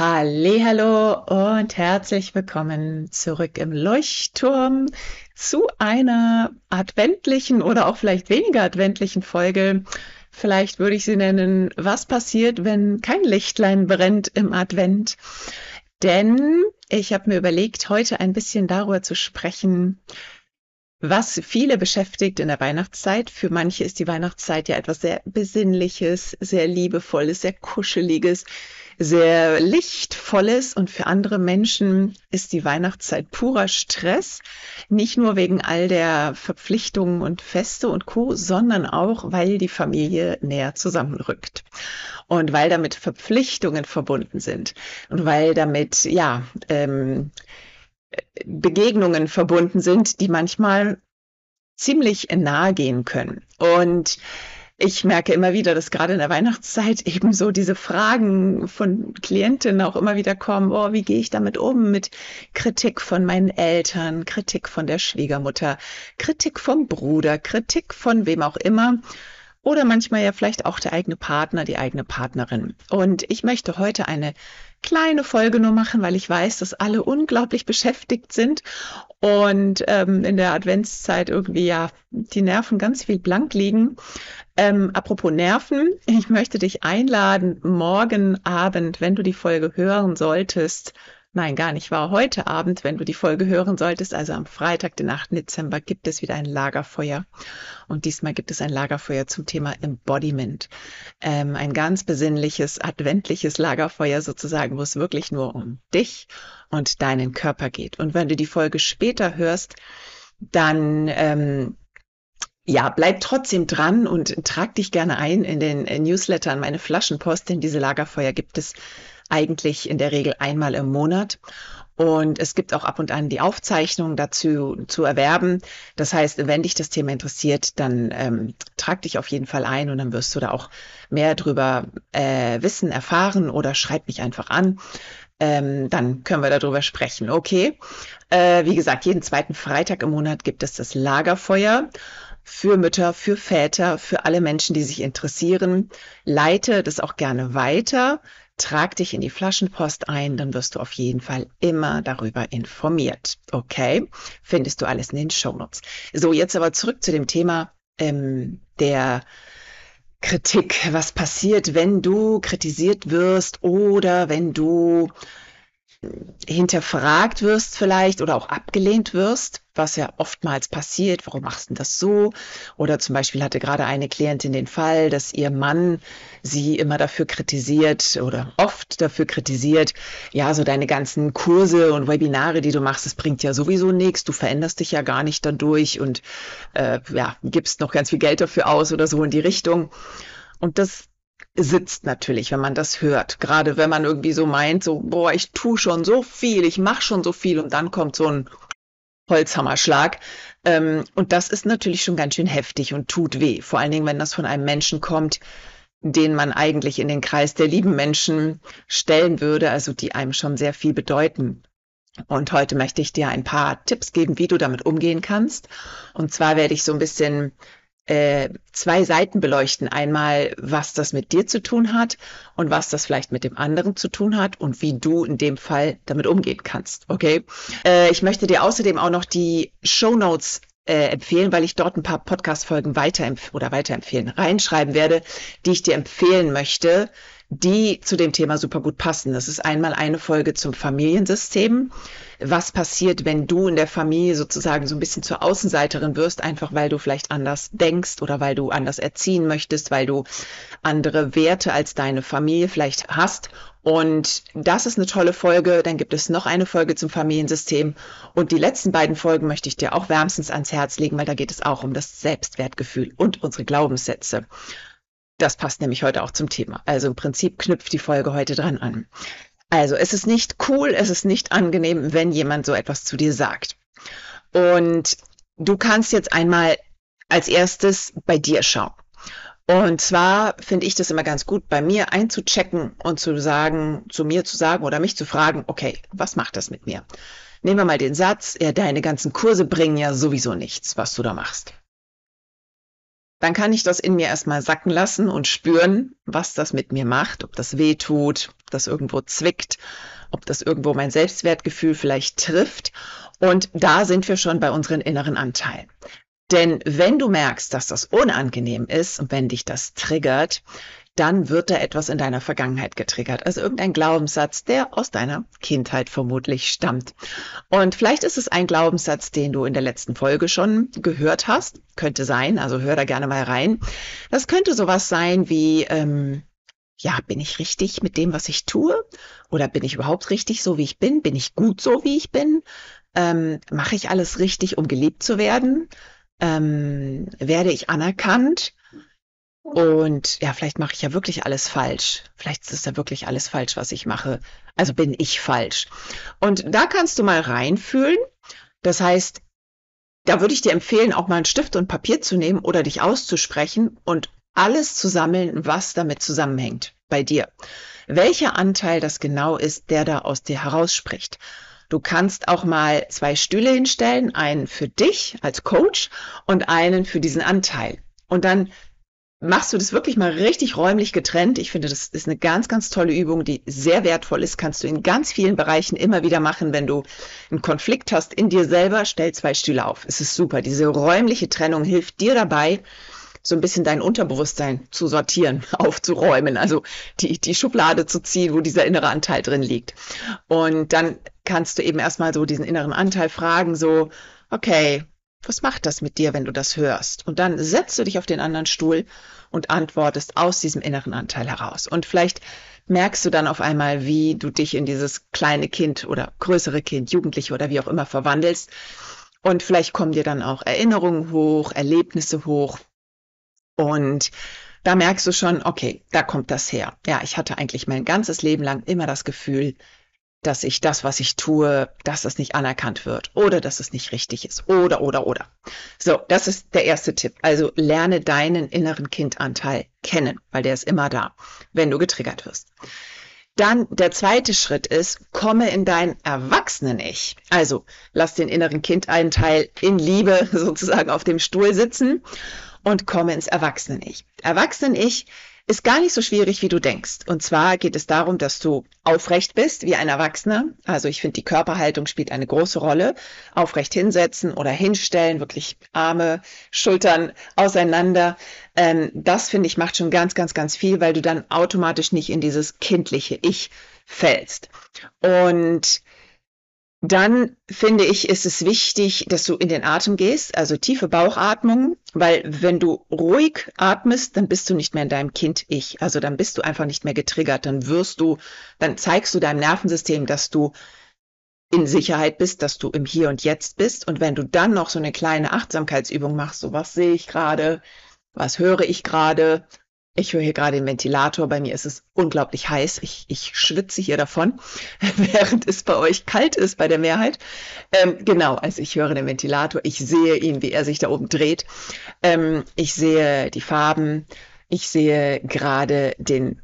Hallo und herzlich willkommen zurück im Leuchtturm zu einer adventlichen oder auch vielleicht weniger adventlichen Folge. Vielleicht würde ich sie nennen, was passiert, wenn kein Lichtlein brennt im Advent? Denn ich habe mir überlegt, heute ein bisschen darüber zu sprechen, was viele beschäftigt in der Weihnachtszeit. Für manche ist die Weihnachtszeit ja etwas sehr Besinnliches, sehr Liebevolles, sehr Kuscheliges, sehr lichtvolles und für andere Menschen ist die Weihnachtszeit purer Stress. Nicht nur wegen all der Verpflichtungen und Feste und Co., sondern auch, weil die Familie näher zusammenrückt. Und weil damit Verpflichtungen verbunden sind. Und weil damit, ja, ähm, Begegnungen verbunden sind, die manchmal ziemlich nahe gehen können. Und ich merke immer wieder, dass gerade in der Weihnachtszeit eben so diese Fragen von Klientinnen auch immer wieder kommen, oh, wie gehe ich damit um mit Kritik von meinen Eltern, Kritik von der Schwiegermutter, Kritik vom Bruder, Kritik von wem auch immer oder manchmal ja vielleicht auch der eigene Partner, die eigene Partnerin. Und ich möchte heute eine kleine Folge nur machen, weil ich weiß, dass alle unglaublich beschäftigt sind und ähm, in der Adventszeit irgendwie ja die Nerven ganz viel blank liegen. Ähm, apropos Nerven, ich möchte dich einladen, morgen Abend, wenn du die Folge hören solltest, Nein, gar nicht war heute Abend, wenn du die Folge hören solltest, also am Freitag, den 8. Dezember, gibt es wieder ein Lagerfeuer. Und diesmal gibt es ein Lagerfeuer zum Thema Embodiment. Ähm, ein ganz besinnliches, adventliches Lagerfeuer sozusagen, wo es wirklich nur um dich und deinen Körper geht. Und wenn du die Folge später hörst, dann ähm, ja, bleib trotzdem dran und trag dich gerne ein in den Newsletter an meine Flaschenpost, denn diese Lagerfeuer gibt es eigentlich in der Regel einmal im Monat. Und es gibt auch ab und an die Aufzeichnung dazu zu erwerben. Das heißt, wenn dich das Thema interessiert, dann ähm, trag dich auf jeden Fall ein und dann wirst du da auch mehr drüber äh, wissen, erfahren oder schreib mich einfach an. Ähm, dann können wir darüber sprechen. Okay. Äh, wie gesagt, jeden zweiten Freitag im Monat gibt es das Lagerfeuer für Mütter, für Väter, für alle Menschen, die sich interessieren. Leite das auch gerne weiter trag dich in die Flaschenpost ein, dann wirst du auf jeden Fall immer darüber informiert. Okay? Findest du alles in den Shownotes. So, jetzt aber zurück zu dem Thema ähm, der Kritik. Was passiert, wenn du kritisiert wirst oder wenn du hinterfragt wirst vielleicht oder auch abgelehnt wirst, was ja oftmals passiert. Warum machst du das so? Oder zum Beispiel hatte gerade eine Klientin den Fall, dass ihr Mann sie immer dafür kritisiert oder oft dafür kritisiert, ja, so deine ganzen Kurse und Webinare, die du machst, das bringt ja sowieso nichts. Du veränderst dich ja gar nicht dadurch und äh, ja, gibst noch ganz viel Geld dafür aus oder so in die Richtung. Und das sitzt natürlich, wenn man das hört. Gerade wenn man irgendwie so meint, so, boah, ich tue schon so viel, ich mache schon so viel und dann kommt so ein Holzhammerschlag. Ähm, und das ist natürlich schon ganz schön heftig und tut weh. Vor allen Dingen, wenn das von einem Menschen kommt, den man eigentlich in den Kreis der lieben Menschen stellen würde, also die einem schon sehr viel bedeuten. Und heute möchte ich dir ein paar Tipps geben, wie du damit umgehen kannst. Und zwar werde ich so ein bisschen äh, zwei Seiten beleuchten. Einmal, was das mit dir zu tun hat und was das vielleicht mit dem anderen zu tun hat und wie du in dem Fall damit umgehen kannst. Okay? Äh, ich möchte dir außerdem auch noch die Show Notes äh, empfehlen, weil ich dort ein paar Podcast-Folgen weiterempf oder weiterempfehlen, reinschreiben werde, die ich dir empfehlen möchte, die zu dem Thema super gut passen. Das ist einmal eine Folge zum Familiensystem. Was passiert, wenn du in der Familie sozusagen so ein bisschen zur Außenseiterin wirst, einfach weil du vielleicht anders denkst oder weil du anders erziehen möchtest, weil du andere Werte als deine Familie vielleicht hast. Und das ist eine tolle Folge. Dann gibt es noch eine Folge zum Familiensystem. Und die letzten beiden Folgen möchte ich dir auch wärmstens ans Herz legen, weil da geht es auch um das Selbstwertgefühl und unsere Glaubenssätze. Das passt nämlich heute auch zum Thema. Also im Prinzip knüpft die Folge heute dran an. Also es ist nicht cool, es ist nicht angenehm, wenn jemand so etwas zu dir sagt. Und du kannst jetzt einmal als erstes bei dir schauen. Und zwar finde ich das immer ganz gut, bei mir einzuchecken und zu sagen, zu mir zu sagen oder mich zu fragen, okay, was macht das mit mir? Nehmen wir mal den Satz, ja, deine ganzen Kurse bringen ja sowieso nichts, was du da machst. Dann kann ich das in mir erstmal sacken lassen und spüren, was das mit mir macht, ob das weh tut, ob das irgendwo zwickt, ob das irgendwo mein Selbstwertgefühl vielleicht trifft. Und da sind wir schon bei unseren inneren Anteilen. Denn wenn du merkst, dass das unangenehm ist und wenn dich das triggert, dann wird da etwas in deiner Vergangenheit getriggert. Also irgendein Glaubenssatz, der aus deiner Kindheit vermutlich stammt. Und vielleicht ist es ein Glaubenssatz, den du in der letzten Folge schon gehört hast. Könnte sein, also hör da gerne mal rein. Das könnte sowas sein wie, ähm, ja, bin ich richtig mit dem, was ich tue? Oder bin ich überhaupt richtig so, wie ich bin? Bin ich gut so, wie ich bin? Ähm, Mache ich alles richtig, um geliebt zu werden? Ähm, werde ich anerkannt? Und ja, vielleicht mache ich ja wirklich alles falsch. Vielleicht ist ja wirklich alles falsch, was ich mache. Also bin ich falsch. Und da kannst du mal reinfühlen. Das heißt, da würde ich dir empfehlen, auch mal einen Stift und Papier zu nehmen oder dich auszusprechen und alles zu sammeln, was damit zusammenhängt bei dir. Welcher Anteil das genau ist, der da aus dir herausspricht. Du kannst auch mal zwei Stühle hinstellen, einen für dich als Coach und einen für diesen Anteil. Und dann machst du das wirklich mal richtig räumlich getrennt. Ich finde, das ist eine ganz, ganz tolle Übung, die sehr wertvoll ist. Kannst du in ganz vielen Bereichen immer wieder machen, wenn du einen Konflikt hast in dir selber. Stell zwei Stühle auf. Es ist super. Diese räumliche Trennung hilft dir dabei, so ein bisschen dein Unterbewusstsein zu sortieren, aufzuräumen, also die, die Schublade zu ziehen, wo dieser innere Anteil drin liegt. Und dann kannst du eben erstmal so diesen inneren Anteil fragen, so, okay, was macht das mit dir, wenn du das hörst? Und dann setzt du dich auf den anderen Stuhl und antwortest aus diesem inneren Anteil heraus. Und vielleicht merkst du dann auf einmal, wie du dich in dieses kleine Kind oder größere Kind, Jugendliche oder wie auch immer verwandelst. Und vielleicht kommen dir dann auch Erinnerungen hoch, Erlebnisse hoch. Und da merkst du schon, okay, da kommt das her. Ja, ich hatte eigentlich mein ganzes Leben lang immer das Gefühl, dass ich das, was ich tue, dass es nicht anerkannt wird oder dass es nicht richtig ist oder, oder, oder. So, das ist der erste Tipp. Also lerne deinen inneren Kindanteil kennen, weil der ist immer da, wenn du getriggert wirst. Dann der zweite Schritt ist, komme in dein Erwachsenen-Ich. Also lass den inneren Kindanteil in Liebe sozusagen auf dem Stuhl sitzen und komme ins Erwachsenen-Ich. Erwachsenen-Ich ist gar nicht so schwierig, wie du denkst. Und zwar geht es darum, dass du aufrecht bist wie ein Erwachsener. Also ich finde, die Körperhaltung spielt eine große Rolle. Aufrecht hinsetzen oder hinstellen, wirklich Arme, Schultern auseinander. Ähm, das finde ich macht schon ganz, ganz, ganz viel, weil du dann automatisch nicht in dieses kindliche Ich fällst. Und dann finde ich, ist es wichtig, dass du in den Atem gehst, also tiefe Bauchatmung, weil wenn du ruhig atmest, dann bist du nicht mehr in deinem Kind-Ich. Also dann bist du einfach nicht mehr getriggert. Dann wirst du, dann zeigst du deinem Nervensystem, dass du in Sicherheit bist, dass du im Hier und Jetzt bist. Und wenn du dann noch so eine kleine Achtsamkeitsübung machst, so was sehe ich gerade, was höre ich gerade, ich höre hier gerade den Ventilator. Bei mir ist es unglaublich heiß. Ich, ich schwitze hier davon, während es bei euch kalt ist bei der Mehrheit. Ähm, genau, also ich höre den Ventilator. Ich sehe ihn, wie er sich da oben dreht. Ähm, ich sehe die Farben. Ich sehe gerade den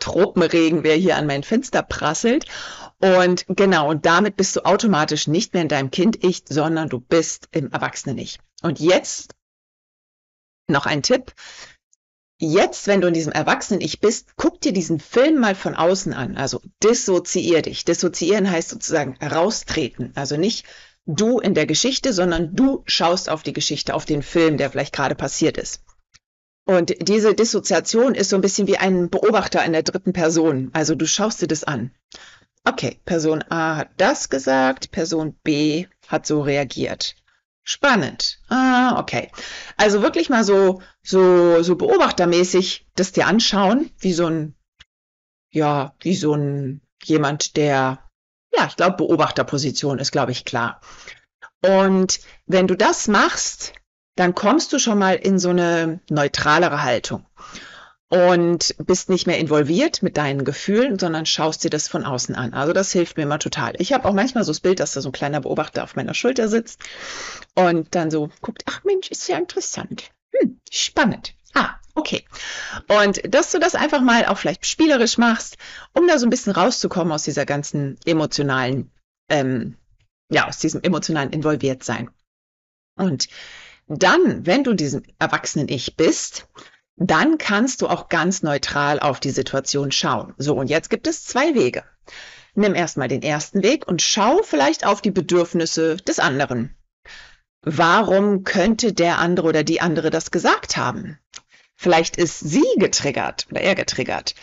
Tropenregen, wer hier an mein Fenster prasselt. Und genau, und damit bist du automatisch nicht mehr in deinem Kind-Ich, sondern du bist im Erwachsenen-Ich. Und jetzt noch ein Tipp Jetzt, wenn du in diesem Erwachsenen-Ich bist, guck dir diesen Film mal von außen an. Also dissoziier dich. Dissoziieren heißt sozusagen raustreten. Also nicht du in der Geschichte, sondern du schaust auf die Geschichte, auf den Film, der vielleicht gerade passiert ist. Und diese Dissoziation ist so ein bisschen wie ein Beobachter in der dritten Person. Also du schaust dir das an. Okay, Person A hat das gesagt, Person B hat so reagiert. Spannend. Ah, okay. Also wirklich mal so, so, so beobachtermäßig das dir anschauen, wie so ein, ja, wie so ein jemand, der, ja, ich glaube, Beobachterposition ist, glaube ich, klar. Und wenn du das machst, dann kommst du schon mal in so eine neutralere Haltung und bist nicht mehr involviert mit deinen Gefühlen, sondern schaust dir das von außen an. Also das hilft mir immer total. Ich habe auch manchmal so das Bild, dass da so ein kleiner Beobachter auf meiner Schulter sitzt und dann so guckt, ach Mensch, ist ja interessant. Hm, spannend. Ah, okay. Und dass du das einfach mal auch vielleicht spielerisch machst, um da so ein bisschen rauszukommen aus dieser ganzen emotionalen, ähm, ja, aus diesem emotionalen Involviertsein. Und dann, wenn du diesen erwachsenen Ich bist, dann kannst du auch ganz neutral auf die Situation schauen. So, und jetzt gibt es zwei Wege. Nimm erstmal den ersten Weg und schau vielleicht auf die Bedürfnisse des anderen. Warum könnte der andere oder die andere das gesagt haben? Vielleicht ist sie getriggert oder er getriggert.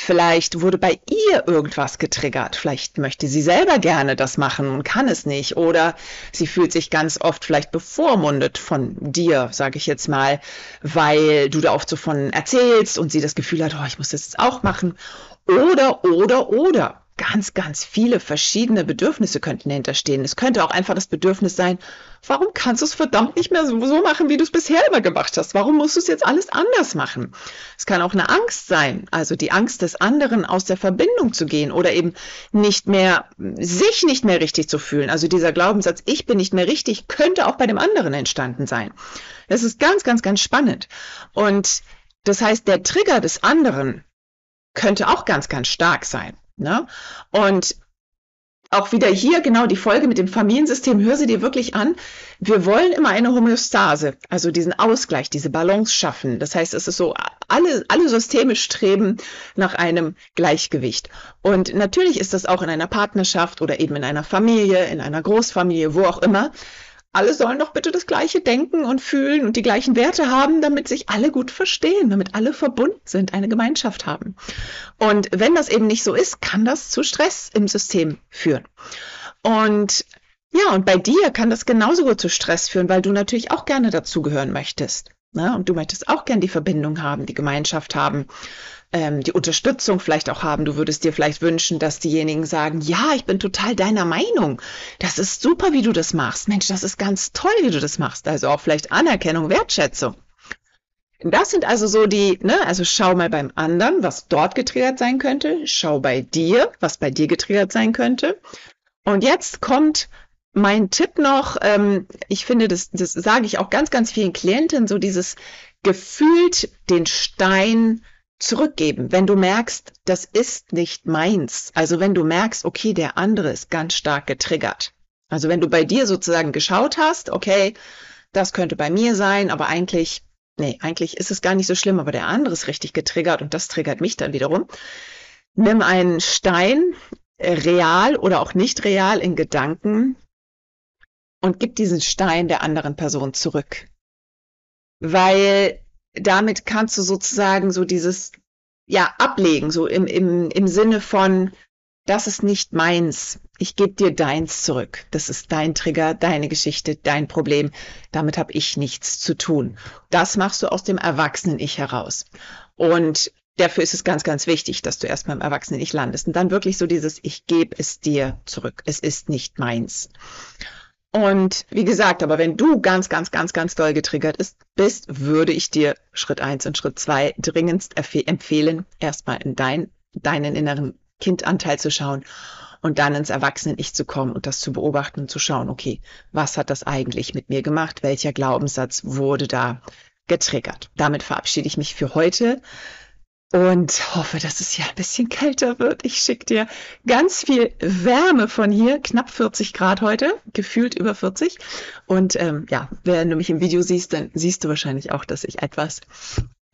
Vielleicht wurde bei ihr irgendwas getriggert. Vielleicht möchte sie selber gerne das machen und kann es nicht. Oder sie fühlt sich ganz oft vielleicht bevormundet von dir, sage ich jetzt mal, weil du da oft so von erzählst und sie das Gefühl hat, oh, ich muss das jetzt auch machen. Oder, oder, oder ganz, ganz viele verschiedene Bedürfnisse könnten hinterstehen. Es könnte auch einfach das Bedürfnis sein, warum kannst du es verdammt nicht mehr so machen, wie du es bisher immer gemacht hast? Warum musst du es jetzt alles anders machen? Es kann auch eine Angst sein, also die Angst des anderen aus der Verbindung zu gehen oder eben nicht mehr, sich nicht mehr richtig zu fühlen. Also dieser Glaubenssatz, ich bin nicht mehr richtig, könnte auch bei dem anderen entstanden sein. Das ist ganz, ganz, ganz spannend. Und das heißt, der Trigger des anderen könnte auch ganz, ganz stark sein. Ne? Und auch wieder hier genau die Folge mit dem Familiensystem, hör sie dir wirklich an. Wir wollen immer eine Homöostase, also diesen Ausgleich, diese Balance schaffen. Das heißt, es ist so, alle, alle Systeme streben nach einem Gleichgewicht. Und natürlich ist das auch in einer Partnerschaft oder eben in einer Familie, in einer Großfamilie, wo auch immer alle sollen doch bitte das Gleiche denken und fühlen und die gleichen Werte haben, damit sich alle gut verstehen, damit alle verbunden sind, eine Gemeinschaft haben. Und wenn das eben nicht so ist, kann das zu Stress im System führen. Und ja, und bei dir kann das genauso gut zu Stress führen, weil du natürlich auch gerne dazugehören möchtest. Ne? Und du möchtest auch gern die Verbindung haben, die Gemeinschaft haben ähm, die Unterstützung vielleicht auch haben. Du würdest dir vielleicht wünschen, dass diejenigen sagen, ja, ich bin total deiner Meinung. Das ist super, wie du das machst. Mensch, das ist ganz toll, wie du das machst. Also auch vielleicht Anerkennung, Wertschätzung. Das sind also so die, ne, also schau mal beim anderen, was dort getriggert sein könnte. Schau bei dir, was bei dir getriggert sein könnte. Und jetzt kommt mein Tipp noch, ähm, ich finde, das, das sage ich auch ganz, ganz vielen Klienten, so dieses gefühlt den Stein zurückgeben, wenn du merkst, das ist nicht meins. Also wenn du merkst, okay, der andere ist ganz stark getriggert. Also wenn du bei dir sozusagen geschaut hast, okay, das könnte bei mir sein, aber eigentlich, nee, eigentlich ist es gar nicht so schlimm, aber der andere ist richtig getriggert und das triggert mich dann wiederum. Nimm einen Stein, äh, real oder auch nicht real in Gedanken und gib diesen Stein der anderen Person zurück. Weil damit kannst du sozusagen so dieses, ja, ablegen, so im, im, im Sinne von, das ist nicht meins. Ich gebe dir deins zurück. Das ist dein Trigger, deine Geschichte, dein Problem. Damit habe ich nichts zu tun. Das machst du aus dem Erwachsenen-Ich heraus. Und dafür ist es ganz, ganz wichtig, dass du erstmal im Erwachsenen-Ich landest. Und dann wirklich so dieses, ich gebe es dir zurück. Es ist nicht meins. Und wie gesagt, aber wenn du ganz, ganz, ganz, ganz doll getriggert bist, würde ich dir Schritt eins und Schritt zwei dringendst empfehlen, erstmal in dein, deinen inneren Kindanteil zu schauen und dann ins Erwachsenen-Ich zu kommen und das zu beobachten und zu schauen, okay, was hat das eigentlich mit mir gemacht? Welcher Glaubenssatz wurde da getriggert? Damit verabschiede ich mich für heute und hoffe, dass es ja ein bisschen kälter wird. Ich schicke dir ganz viel Wärme von hier, knapp 40 Grad heute, gefühlt über 40. Und ähm, ja, wenn du mich im Video siehst, dann siehst du wahrscheinlich auch, dass ich etwas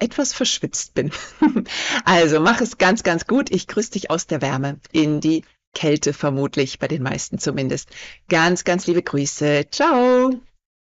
etwas verschwitzt bin. also mach es ganz, ganz gut. Ich grüße dich aus der Wärme in die Kälte vermutlich, bei den meisten zumindest. Ganz, ganz liebe Grüße. Ciao.